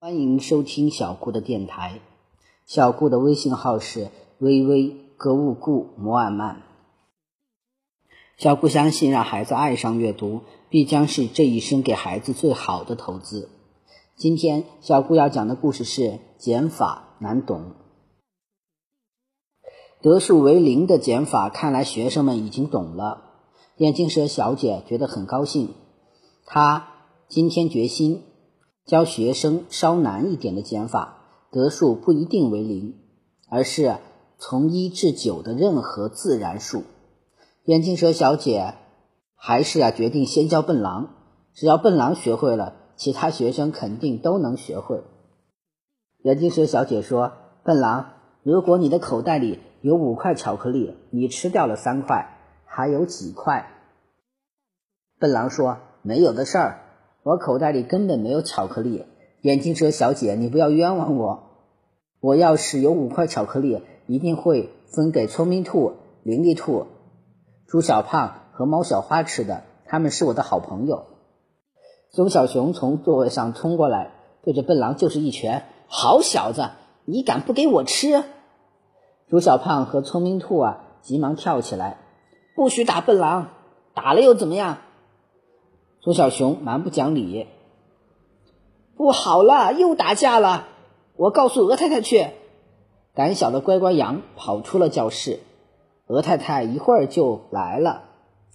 欢迎收听小顾的电台。小顾的微信号是微微格物顾摩尔曼。小顾相信，让孩子爱上阅读，必将是这一生给孩子最好的投资。今天，小顾要讲的故事是减法难懂。得数为零的减法，看来学生们已经懂了。眼镜蛇小姐觉得很高兴，她今天决心。教学生稍难一点的减法，得数不一定为零，而是从一至九的任何自然数。眼镜蛇小姐还是啊决定先教笨狼，只要笨狼学会了，其他学生肯定都能学会。眼镜蛇小姐说：“笨狼，如果你的口袋里有五块巧克力，你吃掉了三块，还有几块？”笨狼说：“没有的事儿。”我口袋里根本没有巧克力，眼镜蛇小姐，你不要冤枉我。我要是有五块巧克力，一定会分给聪明兔、伶俐兔、猪小胖和猫小花吃的，他们是我的好朋友。棕小熊从座位上冲过来，对着笨狼就是一拳：“好小子，你敢不给我吃？”猪小胖和聪明兔啊，急忙跳起来：“不许打笨狼，打了又怎么样？”棕小熊蛮不讲理，不好了，又打架了！我告诉鹅太太去。胆小的乖乖羊跑出了教室，鹅太太一会儿就来了。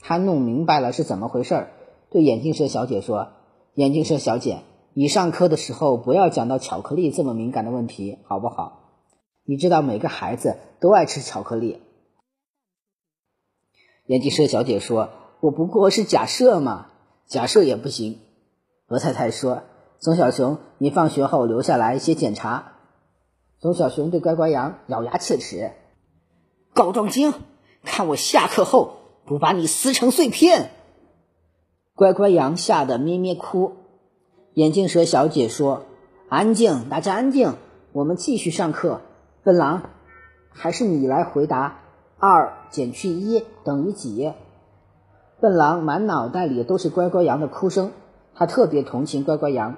她弄明白了是怎么回事，对眼镜蛇小姐说：“眼镜蛇小姐，你上课的时候不要讲到巧克力这么敏感的问题，好不好？你知道每个孩子都爱吃巧克力。”眼镜蛇小姐说：“我不过是假设嘛。”假设也不行，鹅太太说：“棕小熊，你放学后留下来写检查。”棕小熊对乖乖羊咬牙切齿：“告状精，看我下课后不把你撕成碎片！”乖乖羊吓得咩咩哭。眼镜蛇小姐说：“安静，大家安静，我们继续上课。”笨狼，还是你来回答：“二减去一等于几？”笨狼满脑袋里都是乖乖羊的哭声，他特别同情乖乖羊。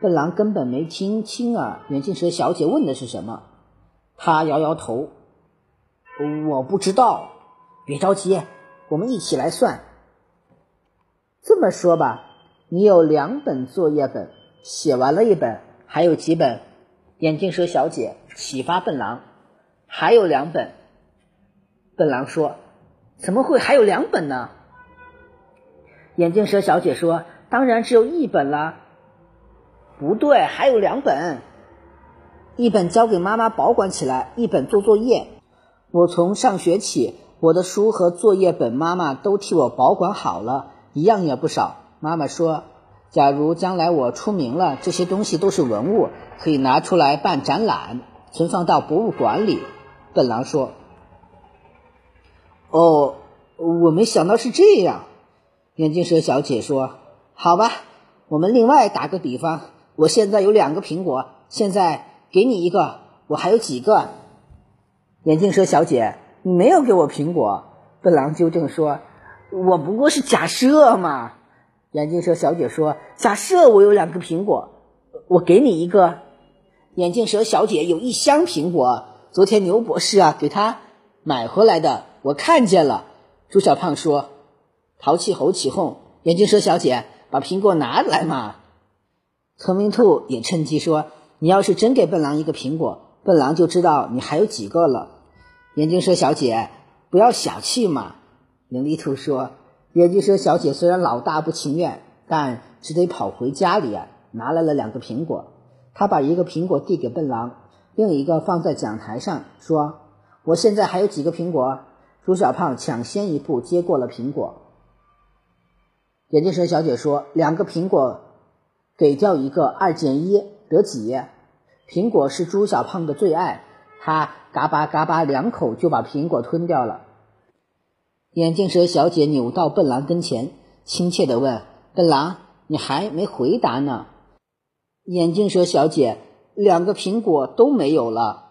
笨狼根本没听清啊，眼镜蛇小姐问的是什么。他摇摇头，我不知道。别着急，我们一起来算。这么说吧，你有两本作业本，写完了一本，还有几本？眼镜蛇小姐启发笨狼，还有两本。笨狼说：“怎么会还有两本呢？”眼镜蛇小姐说：“当然只有一本了。”不对，还有两本，一本交给妈妈保管起来，一本做作业。我从上学起，我的书和作业本妈妈都替我保管好了，一样也不少。妈妈说：“假如将来我出名了，这些东西都是文物，可以拿出来办展览，存放到博物馆里。”笨狼说：“哦，我没想到是这样。”眼镜蛇小姐说：“好吧，我们另外打个比方。我现在有两个苹果，现在给你一个，我还有几个？”眼镜蛇小姐，你没有给我苹果。笨狼纠正说：“我不过是假设嘛。”眼镜蛇小姐说：“假设我有两个苹果，我给你一个。”眼镜蛇小姐有一箱苹果，昨天牛博士啊给她买回来的，我看见了。猪小胖说。淘气猴起哄：“眼镜蛇小姐，把苹果拿来嘛！”聪明兔也趁机说：“你要是真给笨狼一个苹果，笨狼就知道你还有几个了。”眼镜蛇小姐，不要小气嘛！伶俐兔说：“眼镜蛇小姐虽然老大不情愿，但只得跑回家里啊，拿来了两个苹果。他把一个苹果递给笨狼，另一个放在讲台上，说：‘我现在还有几个苹果？’朱小胖抢先一步接过了苹果。眼镜蛇小姐说：“两个苹果，给掉一个，二减一得几？”苹果是朱小胖的最爱，他嘎巴嘎巴两口就把苹果吞掉了。眼镜蛇小姐扭到笨狼跟前，亲切地问：“笨狼，你还没回答呢。”眼镜蛇小姐两个苹果都没有了。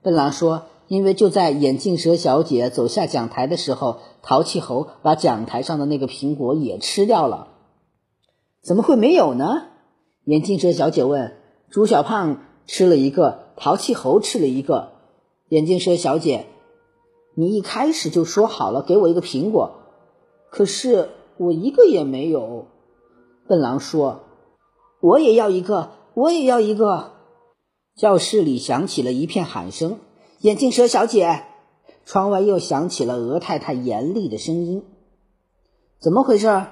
笨狼说。因为就在眼镜蛇小姐走下讲台的时候，淘气猴把讲台上的那个苹果也吃掉了。怎么会没有呢？眼镜蛇小姐问。猪小胖吃了一个，淘气猴吃了一个。眼镜蛇小姐，你一开始就说好了给我一个苹果，可是我一个也没有。笨狼说：“我也要一个，我也要一个。”教室里响起了一片喊声。眼镜蛇小姐，窗外又响起了鹅太太严厉的声音：“怎么回事？”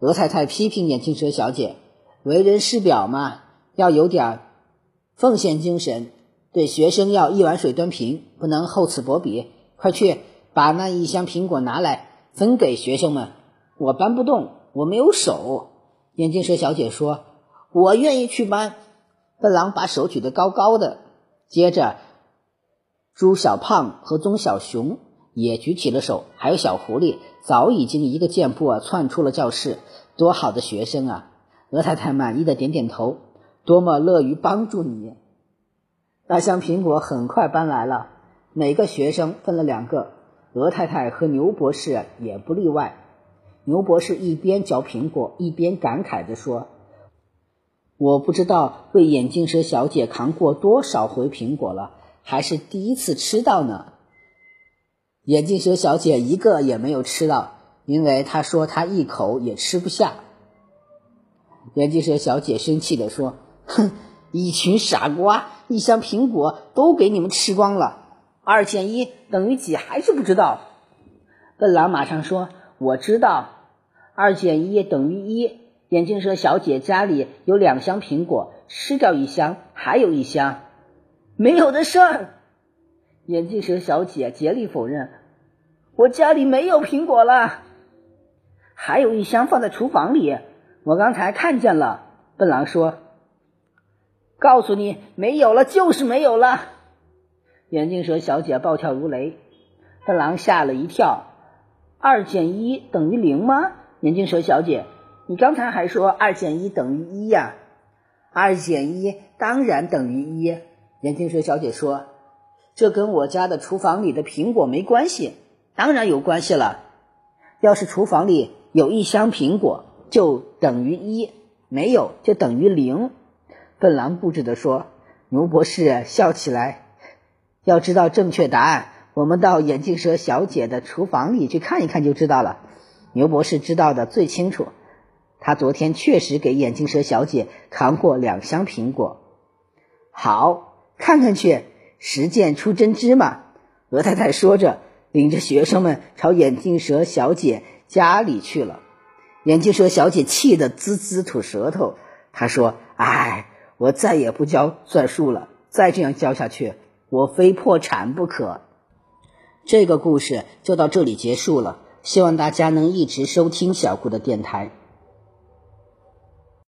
鹅太太批评眼镜蛇小姐：“为人师表嘛，要有点奉献精神。”对学生要一碗水端平，不能厚此薄彼。快去把那一箱苹果拿来，分给学生们。我搬不动，我没有手。眼镜蛇小姐说：“我愿意去搬。”笨狼把手举得高高的。接着，猪小胖和棕小熊也举起了手，还有小狐狸，早已经一个箭步啊窜出了教室。多好的学生啊！鹅太太满意的点点头，多么乐于帮助你。大箱苹果很快搬来了，每个学生分了两个，鹅太太和牛博士也不例外。牛博士一边嚼苹果，一边感慨地说：“我不知道为眼镜蛇小姐扛过多少回苹果了，还是第一次吃到呢。”眼镜蛇小姐一个也没有吃到，因为她说她一口也吃不下。眼镜蛇小姐生气地说：“哼！”一群傻瓜，一箱苹果都给你们吃光了。二减一等于几？还是不知道？笨狼马上说：“我知道，二减一等于一。”眼镜蛇小姐家里有两箱苹果，吃掉一箱，还有一箱，没有的事。眼镜蛇小姐竭力否认：“我家里没有苹果了，还有一箱放在厨房里，我刚才看见了。”笨狼说。告诉你，没有了就是没有了。眼镜蛇小姐暴跳如雷，笨狼吓了一跳。二减一等于零吗？眼镜蛇小姐，你刚才还说二减一等于一呀？二减一当然等于一。眼镜蛇小姐说：“这跟我家的厨房里的苹果没关系。”当然有关系了。要是厨房里有一箱苹果，就等于一；没有，就等于零。笨狼固执地说：“牛博士笑起来。要知道正确答案，我们到眼镜蛇小姐的厨房里去看一看就知道了。牛博士知道的最清楚，他昨天确实给眼镜蛇小姐扛过两箱苹果。好，看看去，实践出真知嘛。”鹅太太说着，领着学生们朝眼镜蛇小姐家里去了。眼镜蛇小姐气得滋滋吐舌头，她说：“哎。”我再也不教算术了，再这样教下去，我非破产不可。这个故事就到这里结束了，希望大家能一直收听小顾的电台。